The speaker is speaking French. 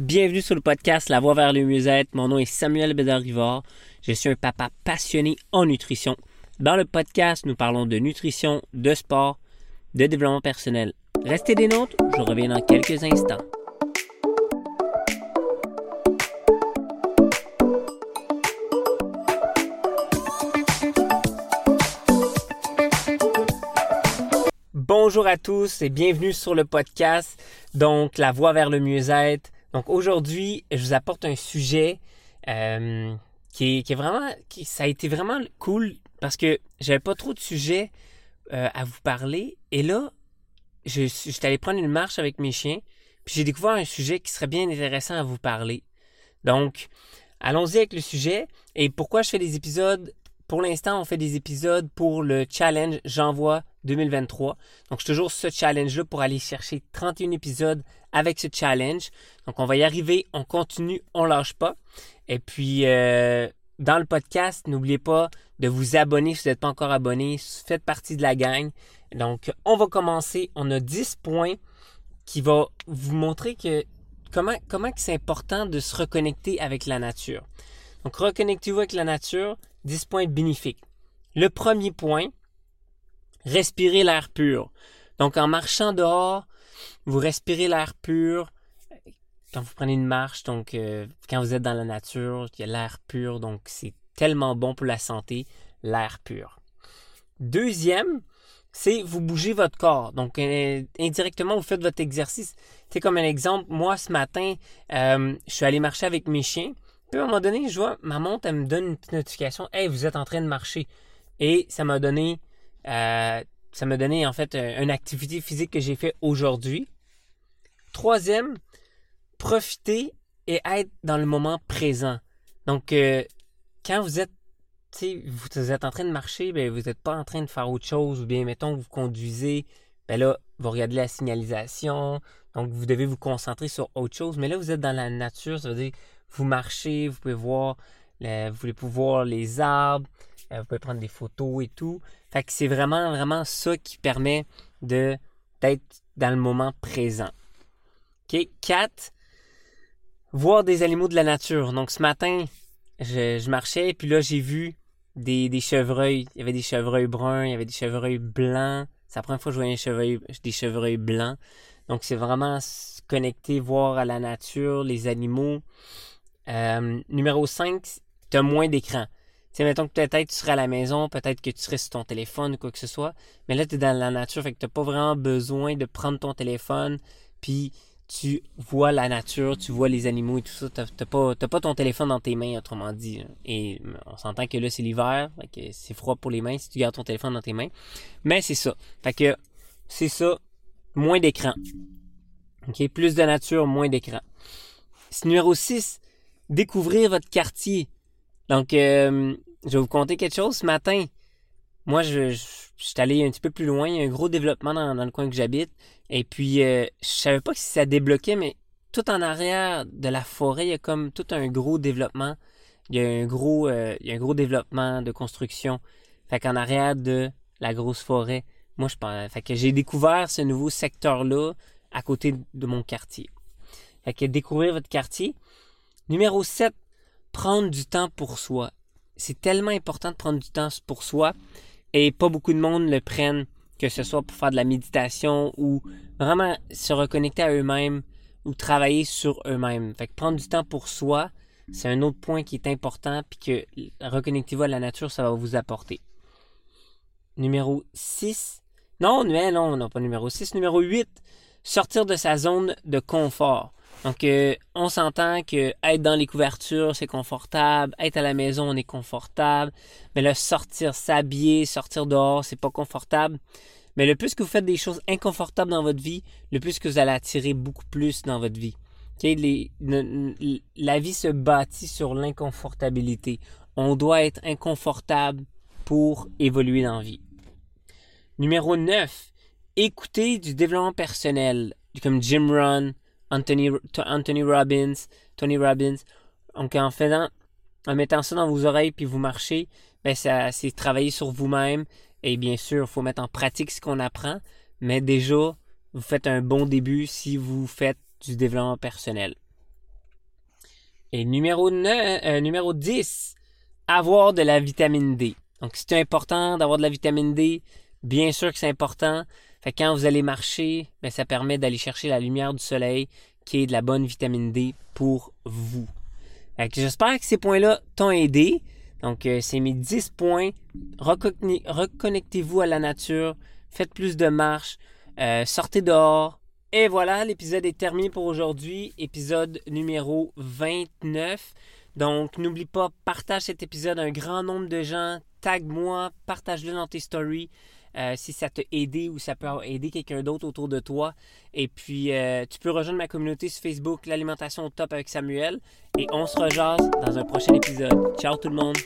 Bienvenue sur le podcast La Voix vers le mieux-être. Mon nom est Samuel Bédard-Rivard. Je suis un papa passionné en nutrition. Dans le podcast, nous parlons de nutrition, de sport, de développement personnel. Restez des nôtres, je reviens dans quelques instants. Bonjour à tous et bienvenue sur le podcast, donc La Voix vers le mieux-être. Donc aujourd'hui, je vous apporte un sujet euh, qui, est, vraiment, qui, ça a été vraiment cool parce que j'avais pas trop de sujets euh, à vous parler. Et là, je, suis allé prendre une marche avec mes chiens, puis j'ai découvert un sujet qui serait bien intéressant à vous parler. Donc, allons-y avec le sujet. Et pourquoi je fais des épisodes? Pour l'instant, on fait des épisodes pour le challenge J'envoie 2023. Donc, je toujours ce challenge-là pour aller chercher 31 épisodes avec ce challenge. Donc, on va y arriver, on continue, on lâche pas. Et puis, euh, dans le podcast, n'oubliez pas de vous abonner si vous n'êtes pas encore abonné. Faites partie de la gang. Donc, on va commencer. On a 10 points qui vont vous montrer que comment, comment c'est important de se reconnecter avec la nature. Donc, reconnectez-vous avec la nature. 10 points bénéfiques. Le premier point, respirer l'air pur. Donc en marchant dehors, vous respirez l'air pur. Quand vous prenez une marche, donc euh, quand vous êtes dans la nature, il y a l'air pur, donc c'est tellement bon pour la santé, l'air pur. Deuxième, c'est vous bougez votre corps. Donc euh, indirectement, vous faites votre exercice. C'est comme un exemple, moi ce matin, euh, je suis allé marcher avec mes chiens. Puis à un moment donné, je vois ma montre, elle me donne une petite notification. Hey, vous êtes en train de marcher. Et ça m'a donné, euh, ça m'a donné en fait une activité physique que j'ai fait aujourd'hui. Troisième, profiter et être dans le moment présent. Donc, euh, quand vous êtes, vous êtes en train de marcher, ben, vous n'êtes pas en train de faire autre chose, ou bien, mettons, vous conduisez, ben là, vous regardez la signalisation, donc vous devez vous concentrer sur autre chose. Mais là, vous êtes dans la nature, ça veut dire vous marchez, vous pouvez voir, vous pouvez voir les arbres, vous pouvez prendre des photos et tout. Fait que c'est vraiment, vraiment ça qui permet d'être dans le moment présent. OK? 4. Voir des animaux de la nature. Donc ce matin, je, marchais, puis là, j'ai vu des, des, chevreuils. Il y avait des chevreuils bruns, il y avait des chevreuils blancs. C'est la première fois que je voyais des chevreuils blancs. Donc c'est vraiment se connecter, voir à la nature, les animaux. Euh, numéro 5, tu as moins d'écran. Sais, mettons que peut-être tu serais à la maison, peut-être que tu serais sur ton téléphone ou quoi que ce soit, mais là, tu es dans la nature, fait que tu pas vraiment besoin de prendre ton téléphone, puis tu vois la nature, tu vois les animaux et tout ça. Tu n'as pas, pas ton téléphone dans tes mains, autrement dit. Et on s'entend que là, c'est l'hiver, c'est froid pour les mains si tu gardes ton téléphone dans tes mains. Mais c'est ça. Fait que c'est ça, moins d'écran. OK? Plus de nature, moins d'écran. Numéro 6, découvrir votre quartier. Donc, euh, je vais vous conter quelque chose. Ce matin, moi, je, suis allé un petit peu plus loin. Il y a un gros développement dans, le coin que j'habite. Et puis, euh, je savais pas si ça débloquait, mais tout en arrière de la forêt, il y a comme tout un gros développement. Il y a un gros, euh, il y a un gros développement de construction. Fait qu'en arrière de la grosse forêt, moi, je pense, fait que j'ai découvert ce nouveau secteur-là à côté de mon quartier. Fait que découvrir votre quartier, Numéro 7, prendre du temps pour soi. C'est tellement important de prendre du temps pour soi et pas beaucoup de monde le prennent, que ce soit pour faire de la méditation ou vraiment se reconnecter à eux-mêmes ou travailler sur eux-mêmes. Fait que prendre du temps pour soi, c'est un autre point qui est important puis que reconnectez-vous à la nature, ça va vous apporter. Numéro 6. Non, non, non, pas numéro 6. Numéro 8. Sortir de sa zone de confort. Donc, euh, on s'entend que être dans les couvertures, c'est confortable. Être à la maison, on est confortable. Mais le sortir, s'habiller, sortir dehors, c'est pas confortable. Mais le plus que vous faites des choses inconfortables dans votre vie, le plus que vous allez attirer beaucoup plus dans votre vie. la vie se bâtit sur l'inconfortabilité. On doit être inconfortable pour évoluer dans la vie. Numéro 9. Écouter du développement personnel, comme Jim Run, Anthony, Robbins, Tony Robbins. Donc en faisant, en mettant ça dans vos oreilles puis vous marchez, ben ça, c'est travailler sur vous-même. Et bien sûr, il faut mettre en pratique ce qu'on apprend. Mais déjà, vous faites un bon début si vous faites du développement personnel. Et numéro, 9, euh, numéro 10, avoir de la vitamine D. Donc, c'est important d'avoir de la vitamine D. Bien sûr que c'est important. Fait quand vous allez marcher, ben, ça permet d'aller chercher la lumière du soleil, qui est de la bonne vitamine D pour vous. J'espère que ces points-là t'ont aidé. Donc, euh, c'est mes 10 points. Reconnectez-vous à la nature. Faites plus de marches. Euh, sortez dehors. Et voilà, l'épisode est terminé pour aujourd'hui. Épisode numéro 29. Donc, n'oublie pas, partage cet épisode à un grand nombre de gens. Tag-moi, partage-le dans tes stories. Euh, si ça t'a aidé ou ça peut aider quelqu'un d'autre autour de toi. Et puis, euh, tu peux rejoindre ma communauté sur Facebook, l'alimentation au top avec Samuel. Et on se rejase dans un prochain épisode. Ciao tout le monde!